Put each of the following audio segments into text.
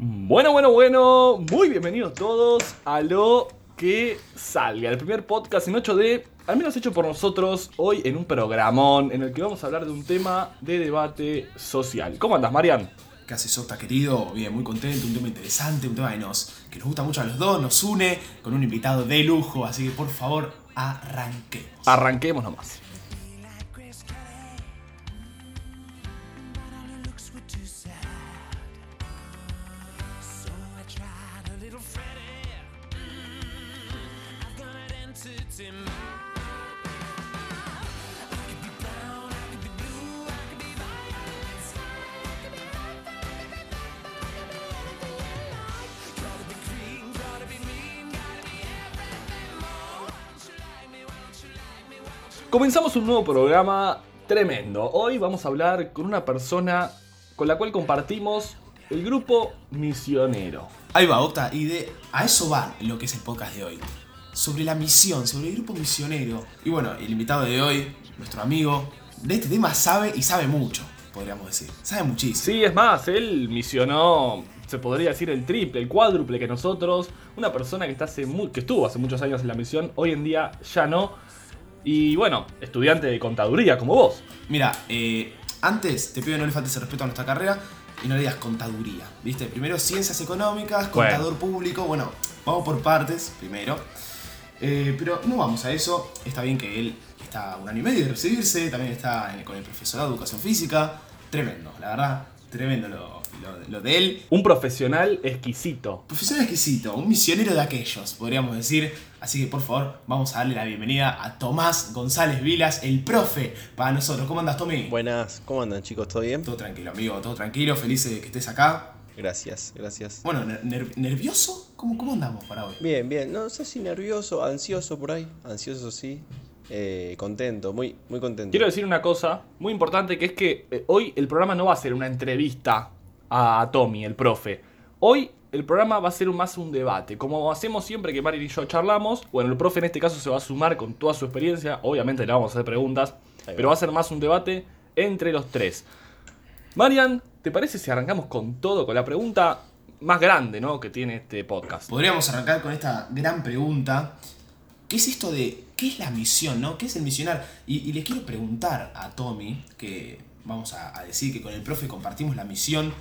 Bueno, bueno, bueno, muy bienvenidos todos a lo que salga, el primer podcast en 8D, al menos hecho por nosotros hoy en un programón en el que vamos a hablar de un tema de debate social. ¿Cómo andas, Marian? ¿Qué haces, Sota, querido? Bien, muy contento, un tema interesante, un tema que nos, que nos gusta mucho a los dos, nos une con un invitado de lujo, así que por favor, arranquemos. Arranquemos nomás. Comenzamos un nuevo programa tremendo. Hoy vamos a hablar con una persona con la cual compartimos el grupo misionero. Ahí va, Octa, y de a eso va lo que es el podcast de hoy. Sobre la misión, sobre el grupo misionero. Y bueno, el invitado de hoy, nuestro amigo, de este tema sabe y sabe mucho, podríamos decir. Sabe muchísimo. Sí, es más, él misionó, se podría decir el triple, el cuádruple que nosotros. Una persona que, está hace que estuvo hace muchos años en la misión, hoy en día ya no. Y bueno, estudiante de contaduría como vos. Mira, eh, antes te pido que no le faltes el respeto a nuestra carrera y no le digas contaduría, ¿viste? Primero ciencias económicas, Bueno. contador público, bueno, vamos por partes primero. Eh, pero no vamos a eso, está bien que él está un año y medio de recibirse, también está en- con el profesorado de educación física, tremendo, la verdad, tremendo lo, lo- lo de él. Un profesional exquisito. Profesor exquisito, un misionero de aquellos, podríamos decir. Así que por favor, vamos a darle la bienvenida a Tomás González Vilas, el profe, para nosotros. ¿Cómo andas, Tommy? Buenas, ¿cómo andan chicos? ¿Todo bien? Todo tranquilo, amigo, todo tranquilo, feliz de que estés acá. Gracias, gracias. Bueno, ner- ner- ¿nervioso? ¿Cómo, ¿Cómo andamos para hoy? Bien, bien, no sé si nervioso, ansioso por ahí, ansioso sí, eh, contento, muy, muy contento. Quiero decir una cosa muy importante que es que eh, hoy el programa no va a ser una entrevista a Tommy, el profe. Hoy el programa va a ser más un debate. Como hacemos siempre que Marian y yo charlamos, bueno, el profe en este caso se va a sumar con toda su experiencia. Obviamente le vamos a hacer preguntas, pero va. va a ser más un debate entre los tres. Marian, ¿te parece si arrancamos con todo, con la pregunta más grande ¿no? que tiene este podcast? Podríamos arrancar con esta gran pregunta. ¿Qué es esto de qué es la misión, no? ¿Qué es el misionar? Y, y le quiero preguntar a Tommy, que vamos a, a decir que con el profe compartimos la misión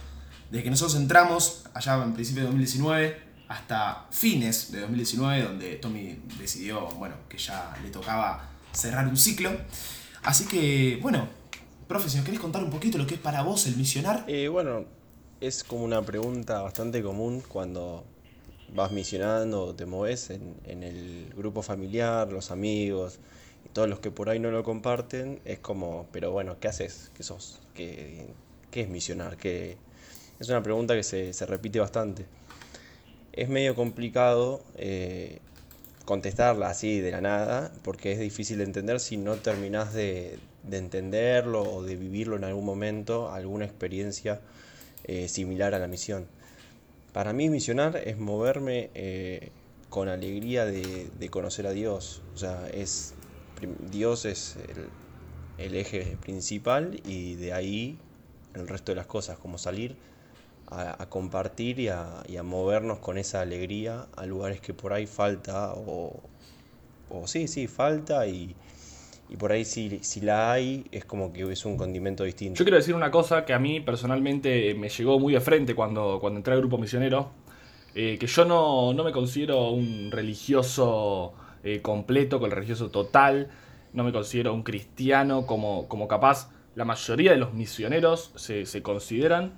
desde que nosotros entramos, allá en principio de 2019, hasta fines de 2019, donde Tommy decidió, bueno, que ya le tocaba cerrar un ciclo. Así que, bueno, profe, si nos querés contar un poquito lo que es para vos el misionar. Bueno, es como una pregunta bastante común cuando vas misionando te moves en, en el grupo familiar, los amigos y todos los que por ahí no lo comparten, es como, pero bueno, ¿qué haces? ¿Qué sos? ¿Qué, qué es misionar? ¿Qué... Es una pregunta que se, se repite bastante. Es medio complicado eh, contestarla así de la nada, porque es difícil de entender si no terminás de, de entenderlo o de vivirlo en algún momento, alguna experiencia eh, similar a la misión. Para mí misionar es moverme eh, con alegría de, de conocer a Dios. O sea, es, Dios es el, el eje principal y de ahí el resto de las cosas, como salir a, compartir y a, movernos con esa alegría a lugares que por ahí falta o, sí, sí, falta y, por ahí si, la hay es como que es un condimento distinto. Yo quiero decir una cosa que a mí personalmente me llegó muy de frente cuando, entré al grupo misionero, eh, que yo no, me considero un religioso eh, completo, con el religioso total, no me considero un cristiano como, capaz la mayoría de los misioneros se consideran,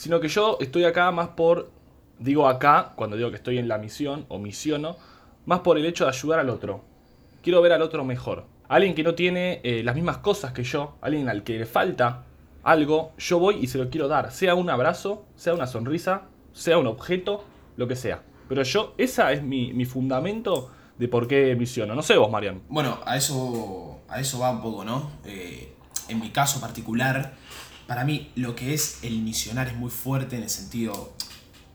sino que yo estoy acá más por, digo acá, cuando digo que estoy en la misión o misiono, más por el hecho de ayudar al otro. Quiero ver al otro mejor. Alguien que no tiene eh, las mismas cosas que yo, alguien al que le falta algo, yo voy y se lo quiero dar. Sea un abrazo, sea una sonrisa, sea un objeto, lo que sea. Pero yo, esa es mi, mi fundamento de por qué misiono. No sé vos, Marian. Bueno, a eso, a eso va un poco, ¿no? Eh, en mi caso particular, para mí lo que es el misionar es muy fuerte en el sentido,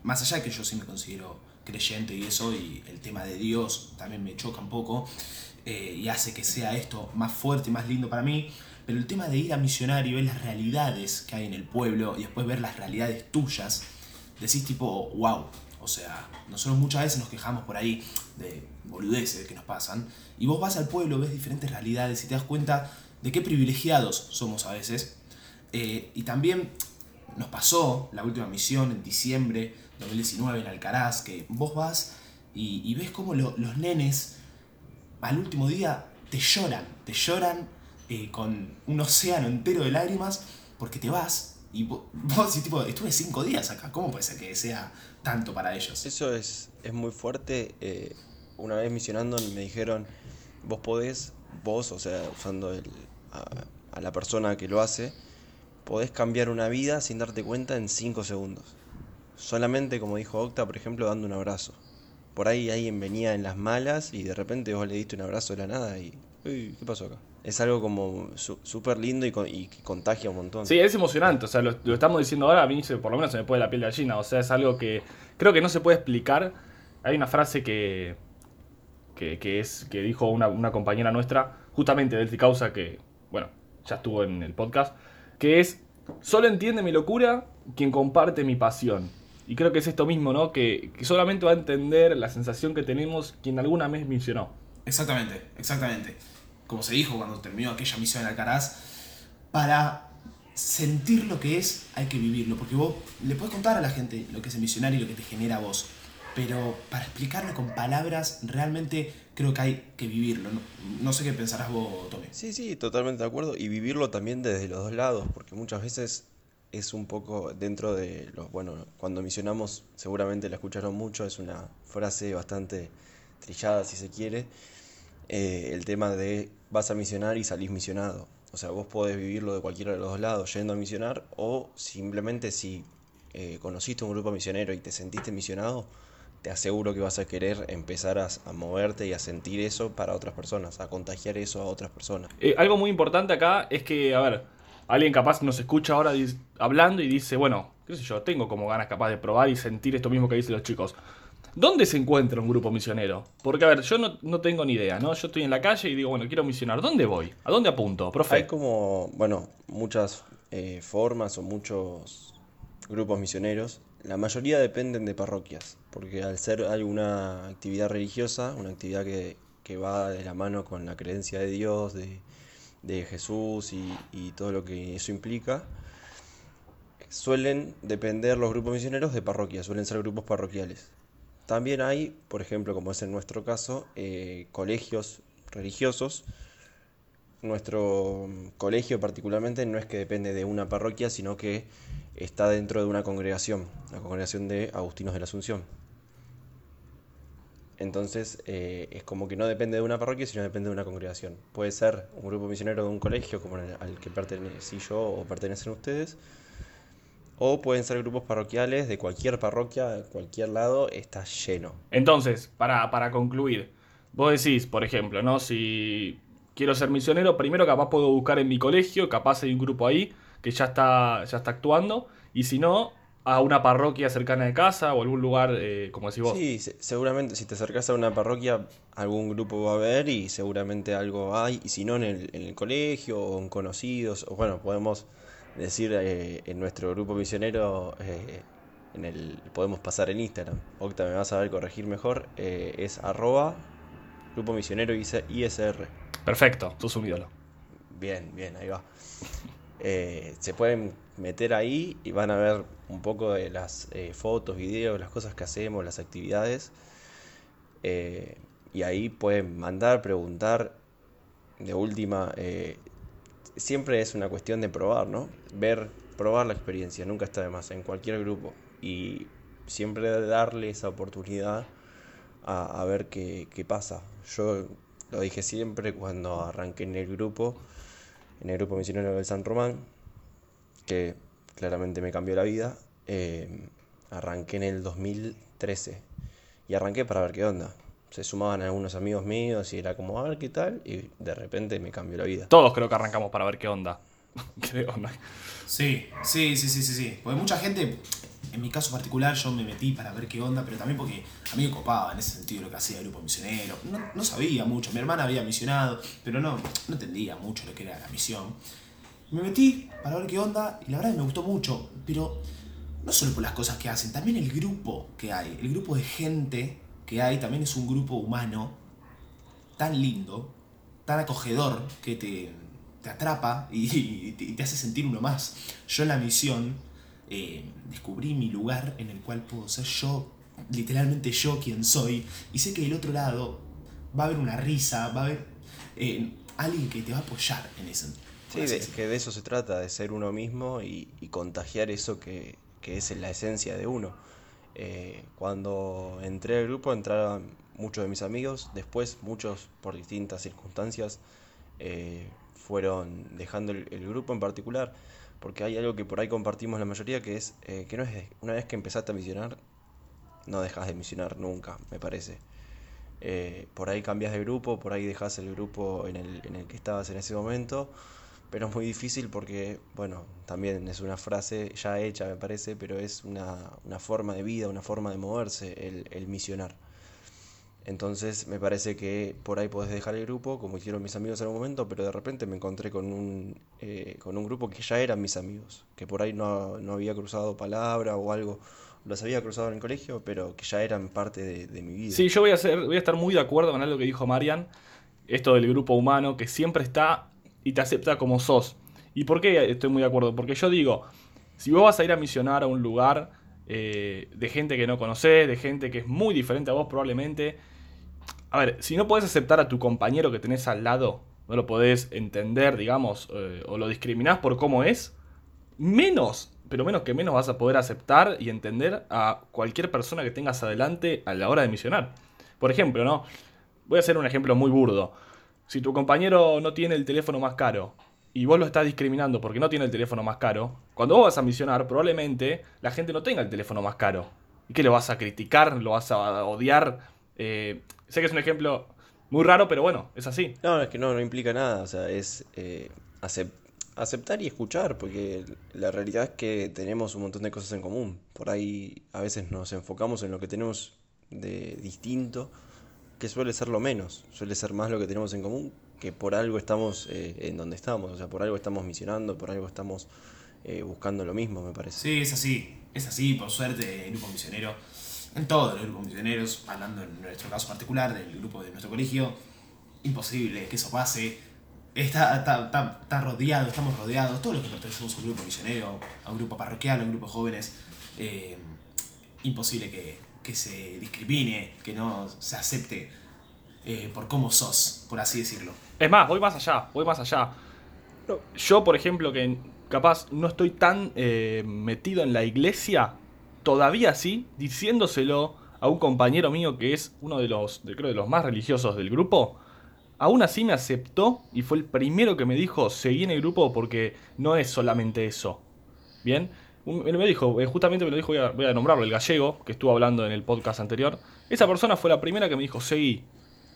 más allá de que yo sí me considero creyente y eso, y el tema de Dios también me choca un poco, eh, y hace que sea esto más fuerte y más lindo para mí, pero el tema de ir a misionar y ver las realidades que hay en el pueblo y después ver las realidades tuyas, decís tipo, wow. O sea, nosotros muchas veces nos quejamos por ahí de boludeces que nos pasan. Y vos vas al pueblo, ves diferentes realidades y te das cuenta de qué privilegiados somos a veces. Eh, y también nos pasó la última misión en diciembre 2019 en Alcaraz, que vos vas y, ves como los nenes al último día te lloran, te lloran eh, con un océano entero de lágrimas porque te vas y vos, tipo, estuve cinco días acá, ¿cómo puede ser que sea tanto para ellos? Eso es, es muy fuerte. Eh, una vez misionando me dijeron, vos podés, vos, o sea, usando el, a, la persona que lo hace, podés cambiar una vida sin darte cuenta en cinco segundos. Solamente, como dijo Octa, por ejemplo, dando un abrazo. Por ahí alguien venía en las malas y de repente vos le diste un abrazo de la nada y... Uy, ¿qué pasó acá? es algo como súper lindo y, y, contagia un montón. Sí, es emocionante, o sea, lo, estamos diciendo ahora, a mí por lo menos se me puede la piel de gallina, o sea, es algo que creo que no se puede explicar. Hay una frase que, que, es, que dijo una, compañera nuestra, justamente Delphi Causa, que, bueno, ya estuvo en el podcast, que es, solo entiende mi locura quien comparte mi pasión. Y creo que es esto mismo, ¿no? Que, que solamente va a entender la sensación que tenemos quien alguna vez mencionó. Exactamente, exactamente como se dijo cuando terminó aquella misión en Alcaraz, para sentir lo que es hay que vivirlo, porque vos le puedes contar a la gente lo que es el misionario y lo que te genera a vos, pero para explicarlo con palabras realmente creo que hay que vivirlo. No, sé qué pensarás vos, Tommy. Sí, sí, totalmente de acuerdo, y vivirlo también desde los dos lados, porque muchas veces es un poco dentro de los, bueno, cuando misionamos seguramente la escucharon mucho, es una frase bastante trillada si se quiere, eh, el tema de vas a misionar y salís misionado. O sea, vos podés vivirlo de cualquiera de los dos lados, yendo a misionar, o simplemente si eh, conociste un grupo misionero y te sentiste misionado, te aseguro que vas a querer empezar a, moverte y a sentir eso para otras personas, a contagiar eso a otras personas. Eh, algo muy importante acá es que, a ver, alguien capaz nos escucha ahora hablando y dice, bueno, qué sé yo, tengo como ganas capaz de probar y sentir esto mismo que dicen los chicos. ¿Dónde se encuentra un grupo misionero? Porque, a ver, yo no, tengo ni idea, ¿no? Yo estoy en la calle y digo, bueno, quiero misionar. ¿Dónde voy? ¿A dónde apunto, profe? Hay como, bueno, muchas eh, formas o muchos grupos misioneros. La mayoría dependen de parroquias, porque al ser alguna actividad religiosa, una actividad que, va de la mano con la creencia de Dios, de, Jesús y, todo lo que eso implica, suelen depender los grupos misioneros de parroquias, suelen ser grupos parroquiales. También hay, por ejemplo, como es en nuestro caso, eh, colegios religiosos. Nuestro colegio particularmente no es que depende de una parroquia, sino que está dentro de una congregación, la congregación de Agustinos de la Asunción. Entonces eh, es como que no depende de una parroquia, sino depende de una congregación. Puede ser un grupo misionero de un colegio, como al que pertenecí yo o pertenecen ustedes, o pueden ser grupos parroquiales de cualquier parroquia, de cualquier lado, está lleno. Entonces, para, para concluir, vos decís, por ejemplo, ¿no? Si quiero ser misionero, primero capaz puedo buscar en mi colegio, capaz hay un grupo ahí que ya está, ya está actuando, y si no, a una parroquia cercana de casa o algún lugar, eh, como decís vos. Sí, seguramente si te acercas a una parroquia, algún grupo va a haber y seguramente algo hay, y si no en el, en el colegio o en conocidos, o bueno, podemos decir eh, en nuestro grupo misionero, eh, en el, podemos pasar en Instagram, Octa me vas a ver corregir mejor, es arroba grupo misionero ISR. Perfecto, sos un ídolo. Bien, bien, ahí va. Se pueden meter ahí y van a ver un poco de las fotos, videos, las cosas que hacemos, las actividades. y ahí pueden mandar, preguntar. De última, siempre es una cuestión de probar, ¿no? Ver, probar la experiencia, nunca está de más, en cualquier grupo. Y siempre darle esa oportunidad a, ver qué, pasa. Yo lo dije siempre cuando arranqué en el grupo, en el grupo misionero del San Román, que claramente me cambió la vida. Eh, arranqué en el 2013 y arranqué para ver qué onda se sumaban algunos amigos míos y era como, a ver qué tal, y de repente me cambió la vida. Todos creo que arrancamos para ver qué onda. Sí, sí, sí, sí, sí, sí. Porque mucha gente, en mi caso particular, yo me metí para ver qué onda, pero también porque a mí me copaba en ese sentido lo que hacía el grupo misionero. No, sabía mucho, mi hermana había misionado, pero no, no entendía mucho lo que era la misión. Me metí para ver qué onda y la verdad me gustó mucho, pero no solo por las cosas que hacen, también el grupo que hay, el grupo de gente que hay, también es un grupo humano tan lindo, tan acogedor, que te, te atrapa y, te, hace sentir uno más. Yo en la misión eh, descubrí mi lugar en el cual puedo ser yo, literalmente yo quien soy, y sé que del otro lado va a haber una risa, va a haber eh, alguien que te va a apoyar en eso. Sí, que de eso se trata, de ser uno mismo y, contagiar eso que, es la esencia de uno. Eh, cuando entré al grupo entraron muchos de mis amigos, después muchos por distintas circunstancias eh, fueron dejando el, grupo en particular, porque hay algo que por ahí compartimos la mayoría, que es que no es una vez que empezaste a misionar, no dejas de misionar nunca, me parece. Eh, por ahí cambias de grupo, por ahí dejas el grupo en el, en el que estabas en ese momento, pero es muy difícil porque, bueno, también es una frase ya hecha, me parece, pero es una, una forma de vida, una forma de moverse, el, el, misionar. Entonces me parece que por ahí podés dejar el grupo, como hicieron mis amigos en un momento, pero de repente me encontré con un, eh, con un grupo que ya eran mis amigos, que por ahí no, no había cruzado palabra o algo, los había cruzado en el colegio, pero que ya eran parte de, mi vida. Sí, yo voy a, ser, voy a estar muy de acuerdo con algo que dijo Marian, esto del grupo humano, que siempre está y te acepta como sos. ¿Y por qué estoy muy de acuerdo? Porque yo digo, si vos vas a ir a misionar a un lugar eh, de gente que no conoces, de gente que es muy diferente a vos probablemente, a ver, si no podés aceptar a tu compañero que tenés al lado, no lo podés entender, digamos, eh, o lo discriminás por cómo es, menos pero menos que menos vas a poder aceptar y entender a cualquier persona que tengas adelante a la hora de misionar. Por ejemplo, ¿no? Voy a hacer un ejemplo muy burdo. Si tu compañero no tiene el teléfono más caro y vos lo estás discriminando porque no tiene el teléfono más caro, cuando vos vas a misionar, probablemente la gente no tenga el teléfono más caro. ¿Y qué lo vas a criticar? ¿Lo vas a odiar? Eh, sé que es un ejemplo muy raro, pero bueno, es así. No, es que no, no implica nada. O sea, es eh, aceptar aceptar y escuchar, porque la realidad es que tenemos un montón de cosas en común. Por ahí a veces nos enfocamos en lo que tenemos de distinto, que suele ser lo menos, suele ser más lo que tenemos en común, que por algo estamos eh, en donde estamos, o sea, por algo estamos misionando, por algo estamos eh, buscando lo mismo, me parece. Sí, es así, es así, por suerte, el grupo misionero, en todos los grupos misioneros, hablando en nuestro caso particular, del grupo de nuestro colegio, imposible que eso pase Está, está, rodeado, estamos rodeados, todos los que pertenecemos a un grupo misionero, a un grupo parroquial, a un grupo de jóvenes, eh, imposible que, se discrimine, que no se acepte eh, por cómo sos, por así decirlo. Es más, voy más allá, voy más allá. Yo, por ejemplo, que capaz no estoy tan eh, metido en la iglesia, todavía sí, diciéndoselo a un compañero mío que es uno de los, creo, de los más religiosos del grupo, Aún así me aceptó y fue el primero que me dijo, seguí en el grupo porque no es solamente eso. Bien, él me dijo, eh, justamente me lo dijo, voy a, nombrarlo, el gallego, que estuvo hablando en el podcast anterior. Esa persona fue la primera que me dijo, seguí.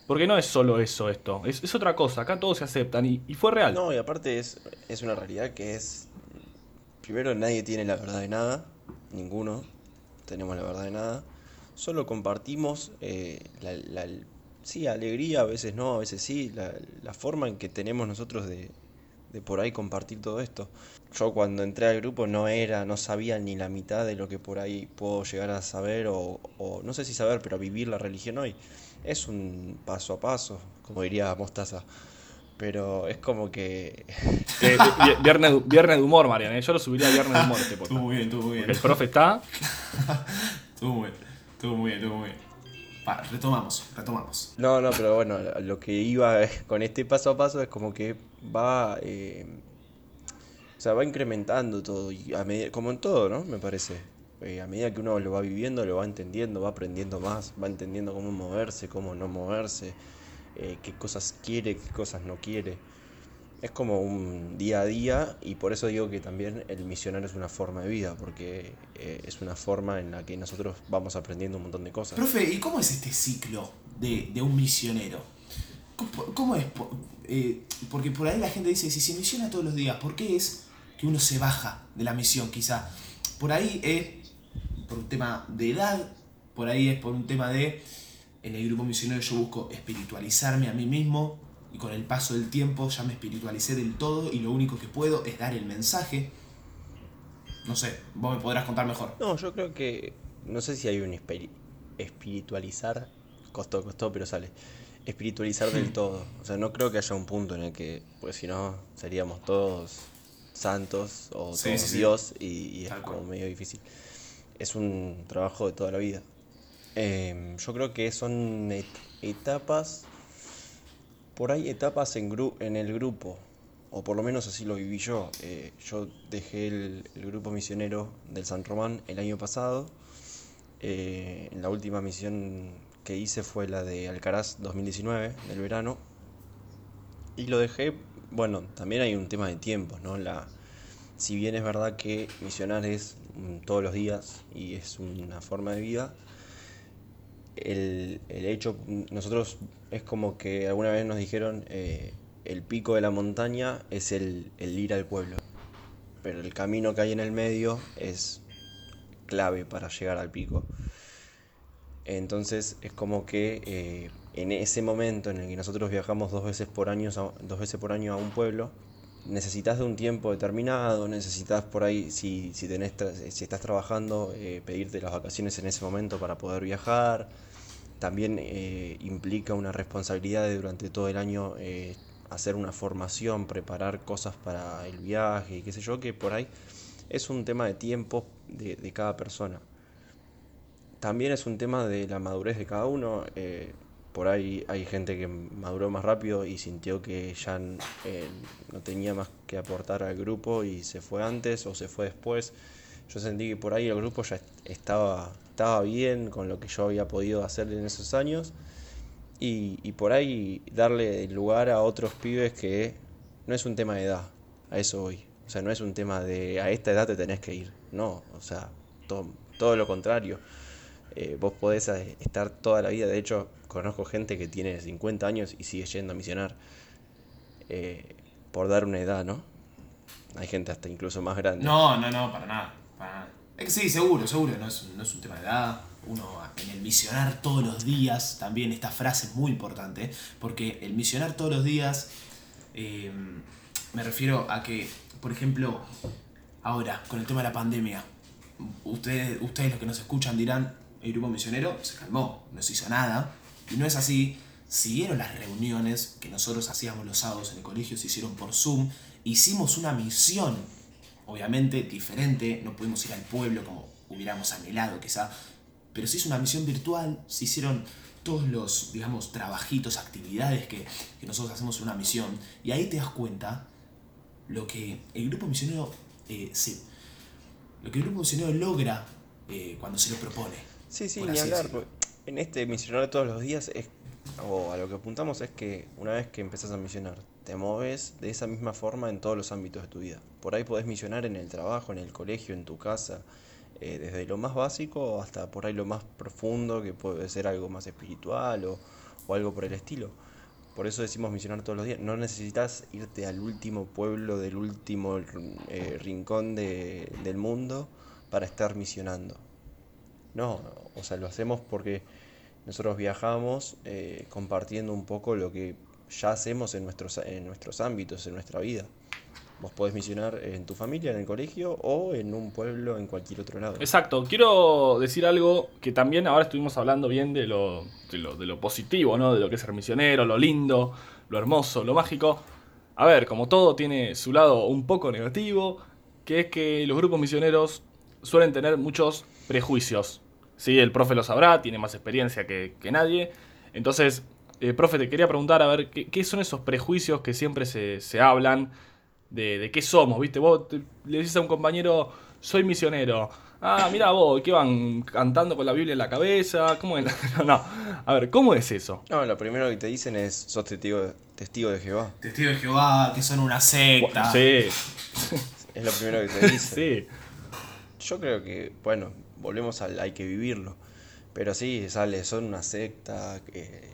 Porque no es solo eso esto, es, otra cosa, acá todos se aceptan y, fue real. No, y aparte es, es una realidad que es, primero nadie tiene la verdad de nada, ninguno tenemos la verdad de nada, solo compartimos eh, la, sí, alegría, a veces no, a veces sí, la, forma en que tenemos nosotros de, de, por ahí compartir todo esto. Yo cuando entré al grupo no era, no sabía ni la mitad de lo que por ahí puedo llegar a saber o, o no sé si saber, pero vivir la religión hoy. Es un paso a paso, como diría Mostaza. Pero es como que. viernes, viernes, de humor, Mariana. ¿eh? Yo lo subiría a viernes de humor este Estuvo muy bien, estuvo muy bien. el profe está. estuvo muy bien, estuvo muy bien, estuvo muy bien retomamos, retomamos. No, no, pero bueno, lo que iba con este paso a paso es como que va. Eh, o sea, va incrementando todo, y a medida, como en todo, ¿no? Me parece. Eh, a medida que uno lo va viviendo, lo va entendiendo, va aprendiendo más, va entendiendo cómo moverse, cómo no moverse, eh, qué cosas quiere, qué cosas no quiere es como un día a día y por eso digo que también el misionario es una forma de vida, porque eh, es una forma en la que nosotros vamos aprendiendo un montón de cosas. Profe, ¿y cómo es este ciclo de, un misionero? ¿Cómo, es? Eh, porque por ahí la gente dice, si se misiona todos los días, ¿por qué es que uno se baja de la misión quizá? Por ahí es por un tema de edad, por ahí es por un tema de, en el grupo misionero yo busco espiritualizarme a mí mismo, y con el paso del tiempo ya me espiritualicé del todo y lo único que puedo es dar el mensaje. No sé, vos me podrás contar mejor. No, yo creo que. No sé si hay un espiri- espiritualizar. Costó, costó, pero sale. Espiritualizar del todo. O sea, no creo que haya un punto en el que. Pues si no, seríamos todos santos o Sí, todos sí, sí. Dios y, y es Tal como cual. medio difícil. Es un trabajo de toda la vida. Em, yo creo que son et- etapas. Por ahí etapas en, gru- en el grupo, o por lo menos así lo viví yo. Eh, yo dejé el, el grupo misionero del San Román el año pasado. Eh, la última misión que hice fue la de Alcaraz 2019, del verano. Y lo dejé, bueno, también hay un tema de tiempos, ¿no? La, si bien es verdad que misionar es mm, todos los días y es una forma de vida, el, el hecho, nosotros es como que alguna vez nos dijeron, eh, el pico de la montaña es el, el ir al pueblo, pero el camino que hay en el medio es clave para llegar al pico. Entonces es como que eh, en ese momento en el que nosotros viajamos dos veces por año, dos veces por año a un pueblo, necesitas de un tiempo determinado, necesitas por ahí, si, si, tenés si estás trabajando, eh, pedirte las vacaciones en ese momento para poder viajar. También eh, implica una responsabilidad de durante todo el año eh, hacer una formación, preparar cosas para el viaje y qué sé yo, que por ahí es un tema de tiempo de, cada persona. También es un tema de la madurez de cada uno. eh, por ahí hay gente que maduró más rápido y sintió que ya no tenía más que aportar al grupo y se fue antes o se fue después. Yo sentí que por ahí el grupo ya est- estaba, estaba bien con lo que yo había podido hacer en esos años y, y por ahí darle lugar a otros pibes que no es un tema de edad, a eso voy. O sea, no es un tema de a esta edad te tenés que ir, no, o sea, to- todo lo contrario. Eh, vos podés eh, estar toda la vida, de hecho, conozco gente que tiene 50 años y sigue yendo a misionar, eh, por dar una edad, ¿no? Hay gente hasta incluso más grande. No, no, no, para nada. Para nada. Es que sí, seguro, seguro, no es, no es un tema de edad. Uno en el misionar todos los días, también esta frase es muy importante, porque el misionar todos los días, eh, me refiero a que, por ejemplo, ahora, con el tema de la pandemia, ustedes, ustedes los que nos escuchan dirán, el grupo misionero se calmó, no se hizo nada, y no es así. Siguieron las reuniones que nosotros hacíamos los sábados en el colegio, se hicieron por Zoom, hicimos una misión obviamente diferente, no pudimos ir al pueblo como hubiéramos anhelado quizá, pero se hizo una misión virtual, se hicieron todos los, digamos, trabajitos, actividades que, que nosotros hacemos en una misión, y ahí te das cuenta lo que el grupo misionero eh, se- lo que el grupo misionero logra eh, cuando se lo propone. Sí, sí, ni hablar. decirlo. En este misionar todos los días es, o a lo que apuntamos es que una vez que empezás a misionar, te moves de esa misma forma en todos los ámbitos de tu vida. Por ahí podés misionar en el trabajo, en el colegio, en tu casa, eh, desde lo más básico hasta por ahí lo más profundo, que puede ser algo más espiritual o, o algo por el estilo. Por eso decimos misionar todos los días. No necesitas irte al último pueblo del último eh, rincón de- del mundo para estar misionando. No, o sea, lo hacemos porque nosotros viajamos eh, compartiendo un poco lo que ya hacemos en nuestros, en nuestros ámbitos, en nuestra vida. Vos podés misionar en tu familia, en el colegio o en un pueblo, en cualquier otro lado. Exacto, quiero decir algo que también ahora estuvimos hablando bien de lo, de lo, positivo, ¿no? De lo que es ser misionero, lo lindo, lo hermoso, lo mágico. A ver, como todo tiene su lado un poco negativo, que es que los grupos misioneros suelen tener muchos prejuicios. Sí, el profe lo sabrá, tiene más experiencia que, que nadie. Entonces, eh, profe, te quería preguntar, a ver, ¿qué, qué son esos prejuicios que siempre se, se hablan de, de qué somos? ¿Viste? Vos te- le dices a un compañero, soy misionero. Ah, mira vos, ¿qué van cantando con la Biblia en la cabeza? ¿Cómo es? No, no. A ver, ¿cómo es eso? No, lo primero que te dicen es, sos testigo, testigo de Jehová. Testigos de Jehová, que son una secta. Sí, Es lo primero que te dicen. sí. Yo creo que, bueno, volvemos al hay que vivirlo. Pero sí, sale, son una secta que,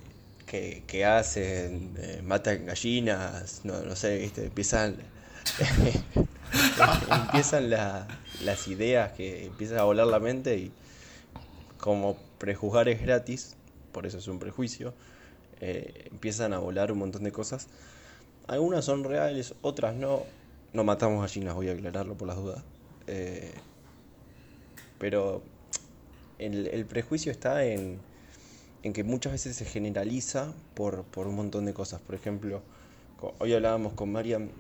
que, que hacen, eh, matan gallinas, no, no sé, ¿viste? Empiezan, empiezan la- las ideas que empiezan a volar la mente y como prejuzgar es gratis, por eso es un prejuicio, eh, empiezan a volar un montón de cosas. Algunas son reales, otras no. No matamos gallinas, voy a aclararlo por las dudas. eh, pero el, el prejuicio está en, en que muchas veces se generaliza por, por un montón de cosas. Por ejemplo, hoy hablábamos con Mariam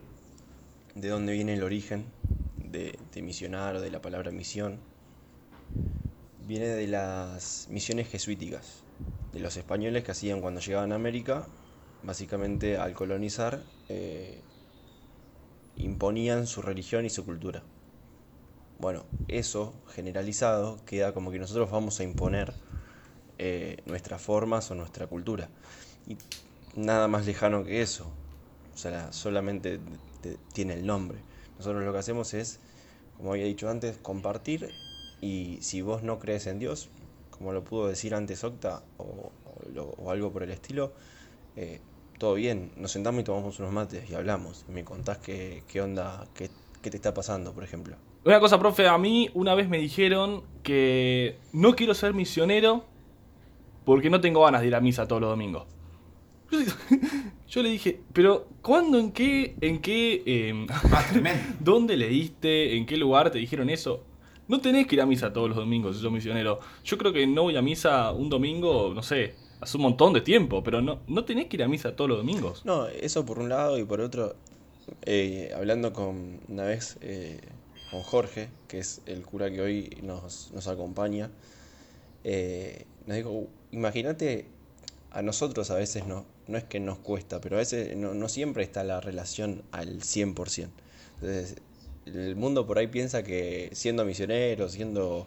de dónde viene el origen de, de misionar o de la palabra misión. Viene de las misiones jesuíticas, de los españoles que hacían cuando llegaban a América, básicamente al colonizar, eh, imponían su religión y su cultura. Bueno, eso generalizado queda como que nosotros vamos a imponer eh, nuestras formas o nuestra cultura. Y nada más lejano que eso. O sea, solamente te- tiene el nombre. Nosotros lo que hacemos es, como había dicho antes, compartir y si vos no crees en Dios, como lo pudo decir antes Octa o algo por el estilo, eh, todo bien, nos sentamos y tomamos unos mates y hablamos. Y me contás qué, qué onda, qué, qué te está pasando, por ejemplo. Una cosa, profe, a mí una vez me dijeron que no quiero ser misionero porque no tengo ganas de ir a misa todos los domingos. Yo le dije, pero ¿cuándo, en qué, en qué, tremendo. dónde leíste, en qué lugar te dijeron eso? No tenés que ir a misa todos los domingos si sos misionero. Yo creo que no voy a misa un domingo, no sé, hace un montón de tiempo, pero no, no tenés que ir a misa todos los domingos. No, eso por un lado y por otro, eh, hablando con una vez eh, con Jorge, que es el cura que hoy nos, nos acompaña, eh, nos dijo, imagínate, a nosotros a veces no, no es que nos cuesta, pero a veces no, no siempre está la relación al 100%. Entonces, el mundo por ahí piensa que siendo misionero, siendo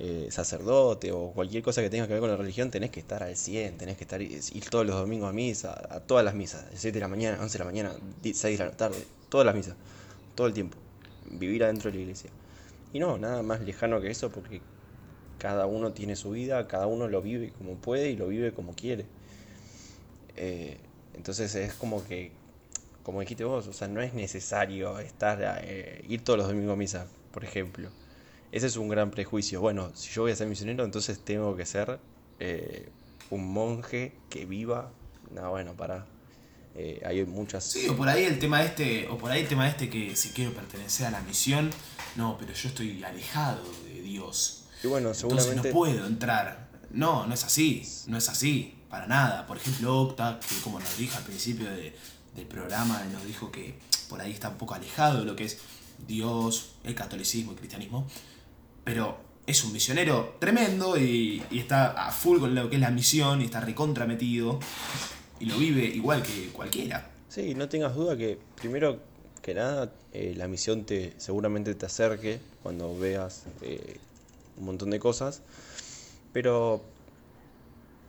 eh, sacerdote o cualquier cosa que tenga que ver con la religión, tenés que estar al 100, tenés que estar, ir todos los domingos a misa, a todas las misas, 7 de la mañana, 11 de la mañana, 6 de la tarde, todas las misas, todo el tiempo, vivir adentro de la iglesia. Y no, nada más lejano que eso, porque cada uno tiene su vida, cada uno lo vive como puede y lo vive como quiere. Eh, entonces es como que, como dijiste vos, o sea, no es necesario estar, eh, ir todos los domingos a misa, por ejemplo. Ese es un gran prejuicio. Bueno, si yo voy a ser misionero, entonces tengo que ser eh, un monje que viva. No, bueno, para. hay muchas. Sí, o por ahí el tema este, o por ahí el tema este que si quiero pertenecer a la misión, no, pero yo estoy alejado de Dios. Y bueno, Entonces no puedo entrar. No, no es así, no es así, para nada. Por ejemplo, Octa, que como nos dijo al principio de- del programa, nos dijo que por ahí está un poco alejado de lo que es Dios, el catolicismo, el cristianismo, pero es un misionero tremendo y, y está a full con lo que es la misión y está recontrametido y lo vive igual que cualquiera. Sí, no tengas duda que primero que nada eh, la misión te seguramente te acerque cuando veas eh, un montón de cosas, pero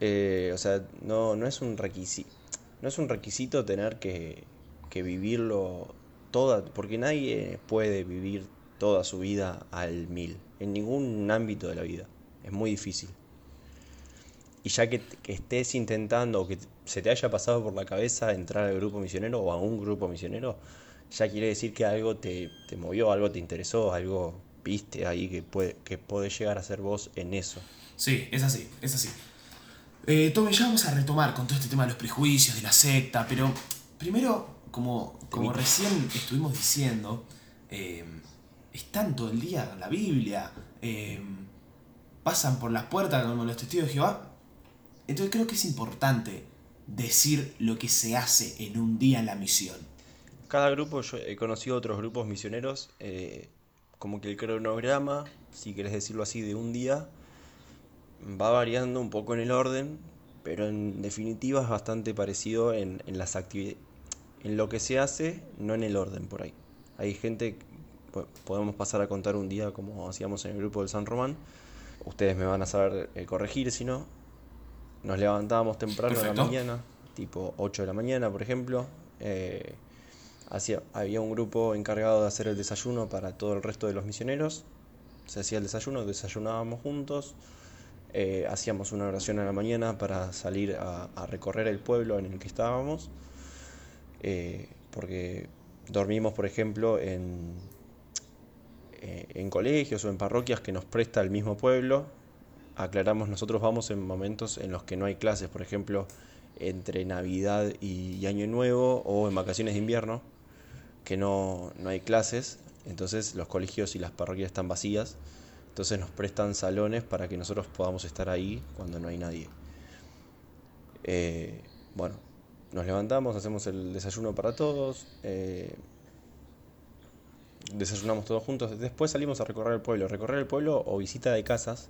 eh, o sea, no, no es un requisito, no es un requisito tener que, que vivirlo toda, porque nadie puede vivir toda su vida al mil, en ningún ámbito de la vida, es muy difícil. Y ya que, que estés intentando o que se te haya pasado por la cabeza entrar al grupo misionero o a un grupo misionero, ya quiere decir que algo te, te movió, algo te interesó, algo viste ahí que puede, que podés llegar a ser vos en eso. Sí, es así, es así. Eh, Tommy, ya vamos a retomar con todo este tema de los prejuicios, de la secta, pero primero, como, como recién estuvimos diciendo, eh, están todo el día en la Biblia, eh, pasan por las puertas como los testigos de Jehová. Entonces creo que es importante decir lo que se hace en un día en la misión. Cada grupo, yo he conocido otros grupos misioneros, eh, como que el cronograma, si querés decirlo así, de un día, va variando un poco en el orden, pero en definitiva es bastante parecido en, en las actividades, en lo que se hace, no en el orden por ahí. Hay gente, po- podemos pasar a contar un día como hacíamos en el grupo del San Román, ustedes me van a saber eh, corregir si no. Nos levantábamos temprano en la mañana, tipo 8 de la mañana, por ejemplo. eh, hacía, había un grupo encargado de hacer el desayuno para todo el resto de los misioneros. Se hacía el desayuno, desayunábamos juntos. eh, hacíamos una oración a la mañana para salir a, recorrer el pueblo en el que estábamos. eh, porque dormimos, por ejemplo, en, eh, en colegios o en parroquias que nos presta el mismo pueblo. Aclaramos, nosotros vamos en momentos en los que no hay clases, por ejemplo, entre Navidad y Año Nuevo o en vacaciones de invierno, que no, no hay clases. Entonces los colegios y las parroquias están vacías, entonces nos prestan salones para que nosotros podamos estar ahí cuando no hay nadie. Eh, bueno, nos levantamos, hacemos el desayuno para todos, eh, desayunamos todos juntos, después salimos a recorrer el pueblo. Recorrer el pueblo o visita de casas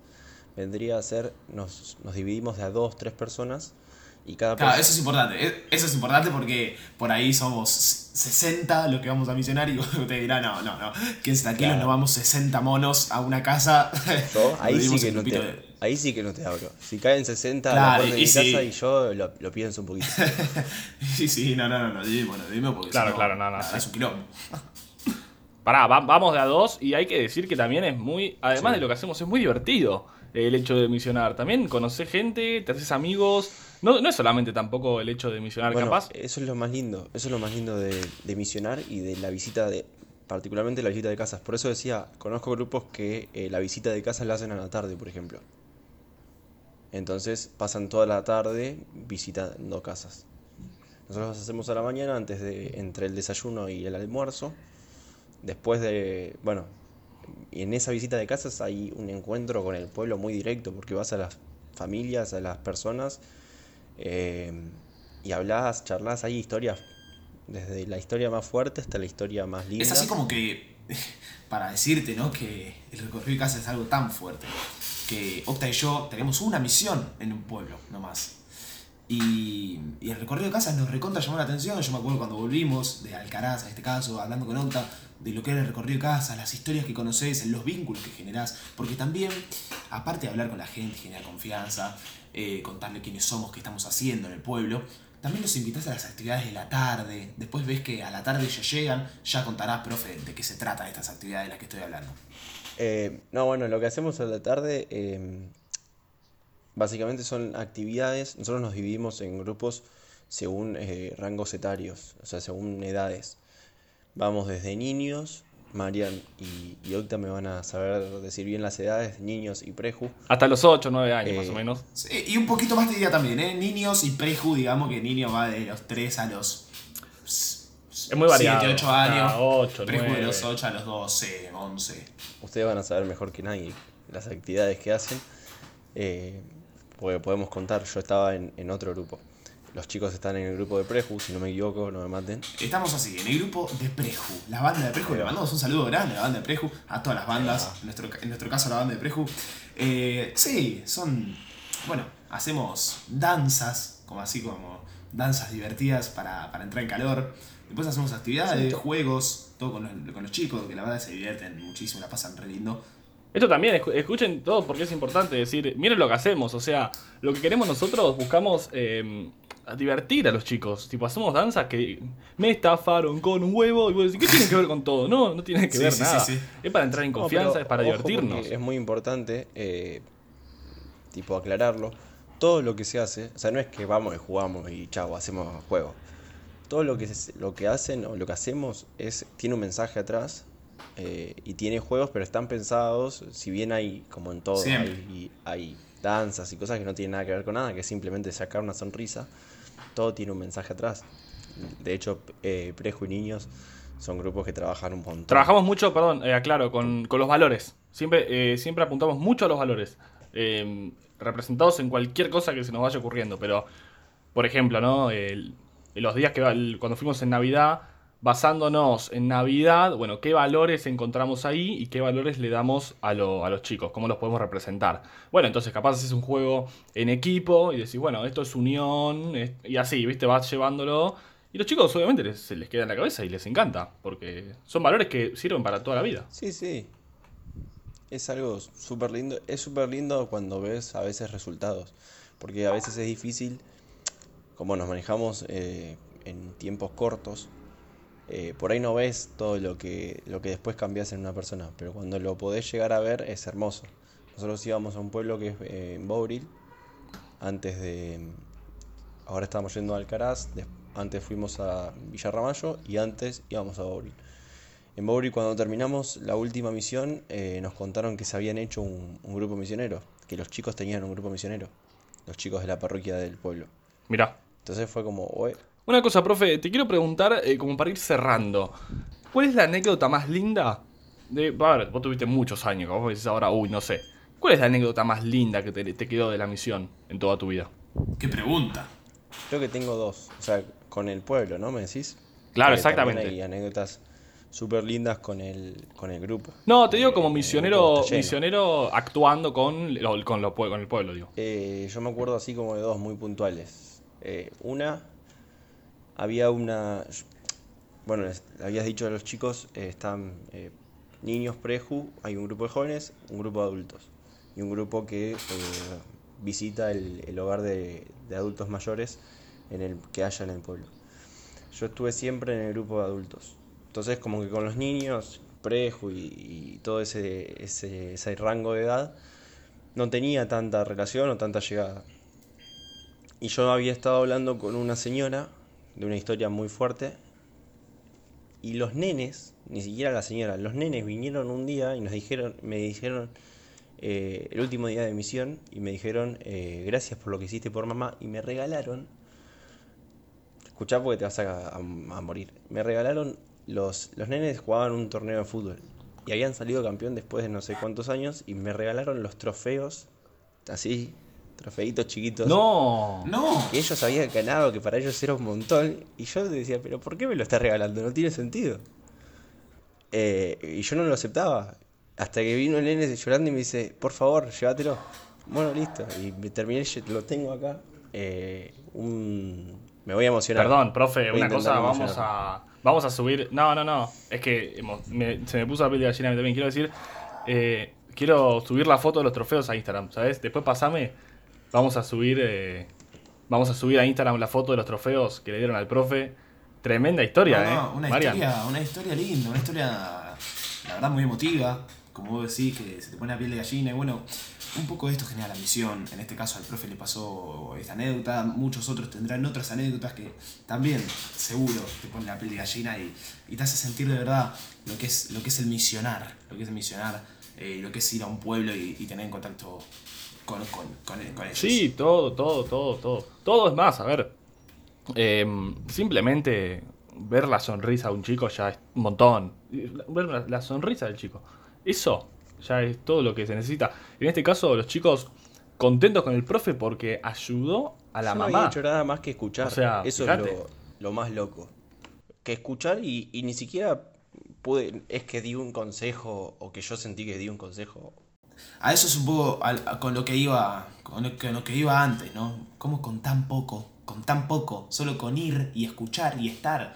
vendría a ser, nos, nos dividimos de a dos, tres personas y cada Claro, persona- eso es importante. e- Eso es importante porque por ahí somos 60 los que vamos a misionar y usted dirá, no, no, no. Quédense tranquilos, Claro. no vamos 60 monos a una casa. Yo, Nos ahí sí, que no te, de- ahí sí que no te hablo. Si caen 60 a la Claro, de y mi sí. casa y yo lo, lo pienso un poquito. Sí, sí, no, no, no, no, dividimos, no dividimos porque Claro, si no, claro, no, no, la sí. Es un quilombo. Pará, va- vamos de a dos y hay que decir que también es muy, además Sí. de lo que hacemos, es muy divertido el hecho de misionar. También conoces gente, te haces amigos. No, no es solamente tampoco el hecho de misionar, Bueno, capaz. eso es lo más lindo. Eso es lo más lindo de, de misionar y de la visita de. Particularmente la visita de casas. Por eso decía, conozco grupos que eh, la visita de casas la hacen a la tarde, por ejemplo. Entonces pasan toda la tarde visitando casas. Nosotros las hacemos a la mañana, antes de. entre el desayuno y el almuerzo. Después de. Bueno, y en esa visita de casas hay un encuentro con el pueblo muy directo, porque vas a las familias, a las personas, eh, y hablas, charlas, hay historias, desde la historia más fuerte hasta la historia más linda. Es así como que, para decirte, ¿no? Que el recorrido de casa es algo tan fuerte. Que Octa y yo tenemos una misión en un pueblo, nomás. Y, y el recorrido de casas nos recontra llamó la atención. Yo me acuerdo cuando volvimos de Alcaraz, en este caso, hablando con Octa, de lo que era el recorrido de casas, las historias que conoces, los vínculos que generás. Porque también, aparte de hablar con la gente, generar confianza, eh, contarle quiénes somos, qué estamos haciendo en el pueblo, también los invitás a las actividades de la tarde. Después ves que a la tarde ya llegan, ya contarás, profe, de qué se trata estas actividades de las que estoy hablando. Eh, no, bueno, lo que hacemos a la tarde eh, básicamente son actividades. Nosotros nos dividimos en grupos según eh, rangos etarios, o sea, según edades. Vamos desde niños, Marian y, y Octa me van a saber decir bien las edades, niños y preju. Hasta los 8, 9 años Eh, más o menos. Sí, y un poquito más te diría también, ¿eh? Niños y preju, digamos que niño va de los 3 a los. Es muy variado. 7, 8 años. Ah, ocho, preju de nueve. los 8 a los 12, 11. Ustedes van a saber mejor que nadie las actividades que hacen, eh, porque podemos contar, yo estaba en, en otro grupo. Los chicos están en el grupo de Preju, si no me equivoco, no me maten. Estamos así, en el grupo de Preju. La banda de Preju, le mandamos un saludo grande a la banda de Preju, a todas las bandas, en nuestro, en nuestro caso a la banda de Preju. Eh, sí, son, bueno, hacemos danzas, como así como danzas divertidas para, para entrar en calor. Después hacemos actividades, Sí, juegos, todo con los, con los chicos, que la verdad se divierten muchísimo, la pasan re lindo. Esto también, escu- escuchen todo porque es importante decir, miren lo que hacemos, o sea, lo que queremos nosotros, buscamos eh, a divertir a los chicos, tipo, hacemos danzas que me estafaron con un huevo y vos decís, ¿qué tiene que ver con todo? No, no tiene que Sí, ver sí, nada, sí, sí. es para entrar en No, confianza, pero es para divertirnos. Es muy importante, eh, tipo, aclararlo. Todo lo que se hace, o sea, no es que vamos y jugamos y chao, hacemos juego. Todo lo que, se- lo que hacen o lo que hacemos es tiene un mensaje atrás eh, y tiene juegos, pero están pensados, si bien hay, como en todo, Siempre. hay, hay danzas y cosas que no tienen nada que ver con nada, que es simplemente sacar una sonrisa, todo tiene un mensaje atrás. De hecho, eh, y Niños son grupos que trabajan un montón. Trabajamos mucho, perdón, eh, aclaro, con, con los valores. Siempre, eh, siempre apuntamos mucho a los valores. eh, representados en cualquier cosa que se nos vaya ocurriendo. Pero, por ejemplo, ¿no? El- los días que cuando fuimos en Navidad, basándonos en Navidad, bueno, qué valores encontramos ahí y qué valores le damos a, a los chicos, cómo los podemos representar. Bueno, entonces capaz es un juego en equipo y decís, bueno, esto es unión, y así, ¿viste? Vas llevándolo. Y los chicos obviamente se les queda en la cabeza y les encanta, porque son valores que sirven para toda la vida. Sí, sí. Es algo súper lindo. Es súper lindo cuando ves a veces resultados. Porque a veces es difícil, como nos manejamos eh, en tiempos cortos, eh, por ahí no ves todo lo que, lo que después cambias en una persona. Pero cuando lo podés llegar a ver es hermoso. Nosotros íbamos a un pueblo que es eh, en Bouril, antes de... Ahora estamos yendo a Alcaraz, antes fuimos a Villarramayo y antes íbamos a Bouril. En Bowery, cuando terminamos la última misión, eh, nos contaron que se habían hecho un, un grupo misionero, que los chicos tenían un grupo misionero, los chicos de la parroquia del pueblo. Mirá. Entonces fue como. Una cosa, profe, te quiero preguntar, eh, como para ir cerrando. ¿cuál es la anécdota más linda? De, a ver, vos tuviste muchos años, vos decís ahora, uy, no sé. ¿Cuál es la anécdota más linda que te, te quedó de la misión en toda tu vida? ¿Qué pregunta? Creo que tengo dos. O sea, con el pueblo, ¿no? ¿Me decís? Claro, exactamente. Hay anécdotas súper lindas con el, con el grupo. No, te digo Eh, como el misionero, misionero actuando con, con, lo pue- con el pueblo, digo. Eh, yo me acuerdo así como de dos muy puntuales. Eh, una, había una... Bueno, les habías dicho a los chicos, eh, están eh, niños preju, hay un grupo de jóvenes, un grupo de adultos. Y un grupo que eh, visita el, hogar de, adultos mayores en el que haya en el pueblo. Yo estuve siempre en el grupo de adultos. Entonces como que con los niños, preju y, y todo ese, ese, ese rango de edad, no tenía tanta relación o tanta llegada. Y yo había estado hablando con una señora de una historia muy fuerte. Y los nenes, ni siquiera la señora, los nenes vinieron un día y nos dijeron, me dijeron eh, el último día de misión y me dijeron eh, gracias por lo que hiciste por mamá y me regalaron, escuchá porque te vas a, a- morir, me regalaron los, los nenes jugaban un torneo de fútbol y habían salido campeón después de no sé cuántos años y me regalaron los trofeos, así, trofeitos chiquitos. No. No. Que ellos habían ganado, que para ellos era un montón. Y yo decía, pero ¿por qué me lo estás regalando? No tiene sentido. Eh, y yo no lo aceptaba. Hasta que vino el nene llorando y me dice, por favor, llévatelo. Bueno, listo. Y me terminé, lo tengo acá. Eh, un... Me voy a emocionar. Perdón, profe, Voy una cosa, vamos a, vamos a subir. No, no, no. Es que me- se me puso la piel de gallina a mí también. Quiero decir, eh, quiero subir la foto de los trofeos a Instagram, ¿sabes? Después pasame, vamos a subir, eh, vamos a subir a Instagram la foto de los trofeos que le dieron al profe. Tremenda historia, No, no, ¿eh? una Marian. historia, una historia linda, una historia, la verdad, muy emotiva. Como vos decís, que se te pone la piel de gallina. Y bueno, un poco de esto genera la misión. En este caso al profe le pasó esta anécdota. Muchos otros tendrán otras anécdotas que también, seguro, te ponen la piel de gallina y, y te hace sentir de verdad lo que es, lo que es el misionar. Lo que es el misionar, eh, lo que es ir a un pueblo y, y tener en contacto con, con, con, con ellos. Sí, todo, todo, todo, todo. Todo es más, a ver. em, simplemente ver la sonrisa de un chico ya es un montón. Ver la, la sonrisa del chico. Eso ya es todo lo que se necesita. En este caso, los chicos contentos con el profe porque ayudó a la Yo no mamá. había hecho nada más que escuchar. O sea, Eso fíjate. es lo, lo más loco. Que escuchar y, y ni siquiera pude. Es que di un consejo o que yo sentí que di un consejo. A eso es un poco a- con lo que iba con lo, con lo que iba antes, ¿no? Como con tan poco, con tan poco, solo con ir y escuchar y estar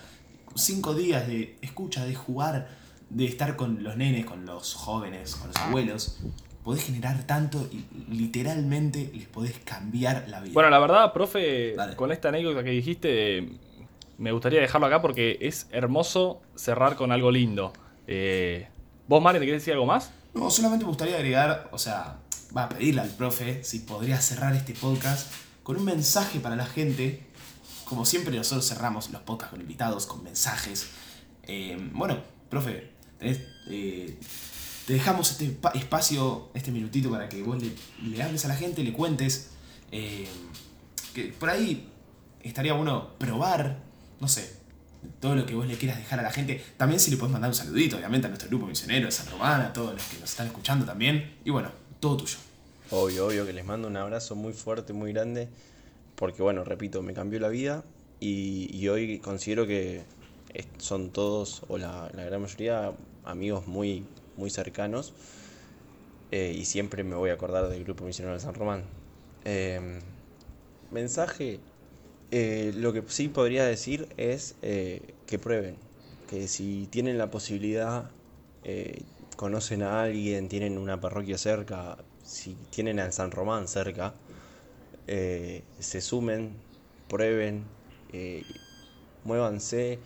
cinco días de escucha, de jugar, de estar con los nenes, con los jóvenes, con los abuelos, podés generar tanto y literalmente les podés cambiar la vida. Bueno, la verdad, profe, Dale. con esta anécdota que dijiste, me gustaría dejarlo acá porque es hermoso cerrar con algo lindo. Eh, ¿Vos, Mario, te querés decir algo más? No, solamente me gustaría agregar, o sea, va a pedirle al profe si podría cerrar este podcast con un mensaje para la gente. Como siempre nosotros cerramos los podcasts con invitados, con mensajes. Eh, bueno, profe, tenés, eh, te dejamos este pa- espacio, este minutito para que vos le, le hables a la gente, le cuentes. eh, que por ahí estaría bueno probar, no sé, todo lo que vos le quieras dejar a la gente. También si le podés mandar un saludito, obviamente, a nuestro grupo misionero de San Román, a todos los que nos están escuchando también. Y bueno, todo tuyo. Obvio, obvio que les mando un abrazo muy fuerte, muy grande. Porque bueno, repito, me cambió la vida. Y, hoy considero que son todos, o la, gran mayoría, amigos muy, muy cercanos. Eh, y siempre me voy a acordar del Grupo Misionero de San Román. Eh, mensaje, eh, lo que sí podría decir es eh, que prueben, que si tienen la posibilidad, eh, conocen a alguien, tienen una parroquia cerca, si tienen al San Román cerca, eh, se sumen, prueben, muévanse.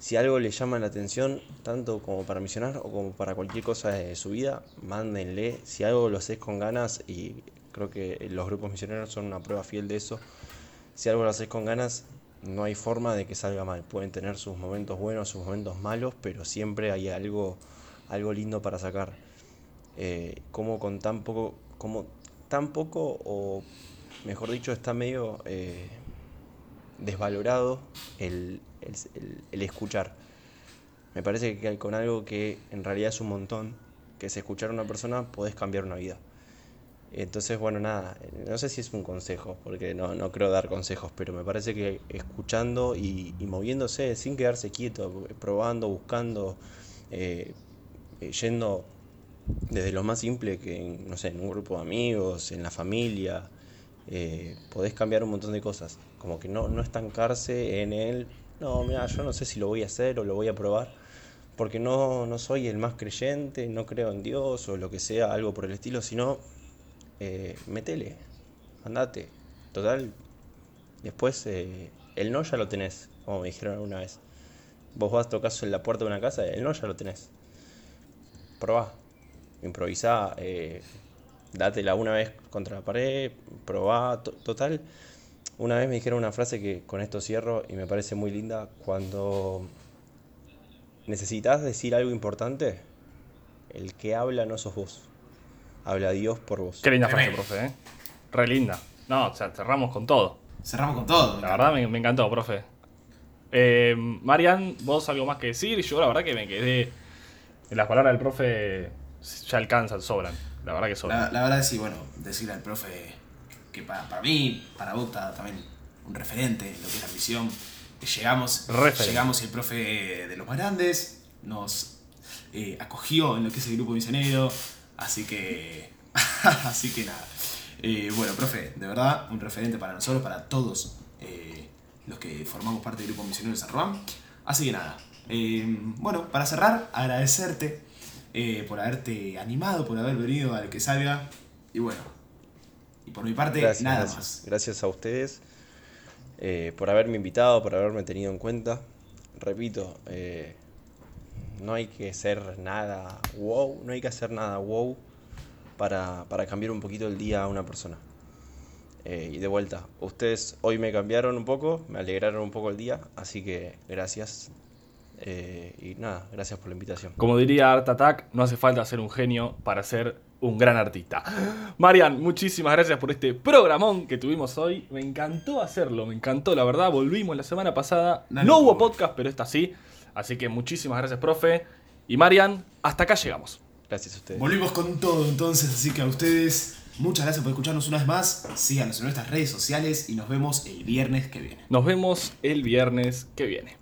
Si algo les llama la atención, tanto como para misionar o como para cualquier cosa de su vida, mándenle. Si algo lo haces con ganas, y creo que los grupos misioneros son una prueba fiel de eso, si algo lo haces con ganas, no hay forma de que salga mal. Pueden tener sus momentos buenos, sus momentos malos, pero siempre hay algo, algo lindo para sacar. Eh, como con tan poco, como tan poco, o mejor dicho, está medio eh, desvalorado el, el- escuchar. Me parece que con algo que en realidad es un montón, que es escuchar a una persona, podés cambiar una vida. Entonces, bueno, nada, no sé si es un consejo, porque no, no creo dar consejos, pero me parece que escuchando y, y moviéndose sin quedarse quieto, probando, buscando, eh, eh, yendo desde lo más simple que, no sé, en un grupo de amigos, en la familia, eh, podés cambiar un montón de cosas. Como que no, no estancarse en el, no, mira, yo no sé si lo voy a hacer o lo voy a probar, porque no, no soy el más creyente, no creo en Dios o lo que sea, algo por el estilo, sino eh, metele, andate. Total, después eh, el no ya lo tenés, como me dijeron alguna vez. Vos vas, tocas en la puerta de una casa, el no ya lo tenés. Probá, improvisá, eh, dátela una vez contra la pared, probá, to- total. Una vez me dijeron una frase que con esto cierro y me parece muy linda. Cuando necesitas decir algo importante, el que habla no sos vos. Habla Dios por vos. Qué linda frase, profe, ¿eh? Re linda. No, o sea, cerramos con todo. Cerramos con todo. La verdad me, me encantó, profe. Eh, Marian, vos algo más que decir. Yo la verdad que me quedé. En las palabras del profe ya alcanzan, sobran. La verdad que sobran. La, la verdad sí, bueno, decirle al profe que para, para mí, para vos está también un referente en lo que es la misión. Que llegamos, Referente. llegamos y el profe de los más grandes nos eh, acogió en lo que es el grupo misionero. Así que. así que nada. Eh, bueno, profe, de verdad, un referente para nosotros, para todos eh, los que formamos parte del grupo misionero de San Juan. Así que nada. eh, bueno, para cerrar, agradecerte por haberte animado, por haber venido al que salga. Y bueno, y por mi parte, Gracias, nada gracias. más. Gracias a ustedes por haberme invitado, por haberme tenido en cuenta. Repito, eh, no hay que ser nada wow, no hay que hacer nada wow para, para cambiar un poquito el día a una persona. Eh, y de vuelta, ustedes hoy me cambiaron un poco, me alegraron un poco el día, así que gracias. Eh, y nada, gracias por la invitación. Como diría Art Attack, no hace falta ser un genio para ser un gran artista. Marian, muchísimas gracias por este programón que tuvimos hoy. Me encantó hacerlo, me encantó, la verdad. Volvimos la semana pasada. No hubo podcast, pero esta sí. Así que muchísimas gracias, profe. Y Marian, hasta acá llegamos. Gracias a ustedes. Volvimos con todo entonces, así que a ustedes, muchas gracias por escucharnos una vez más. Síganos en nuestras redes sociales y nos vemos el viernes que viene. Nos vemos el viernes que viene.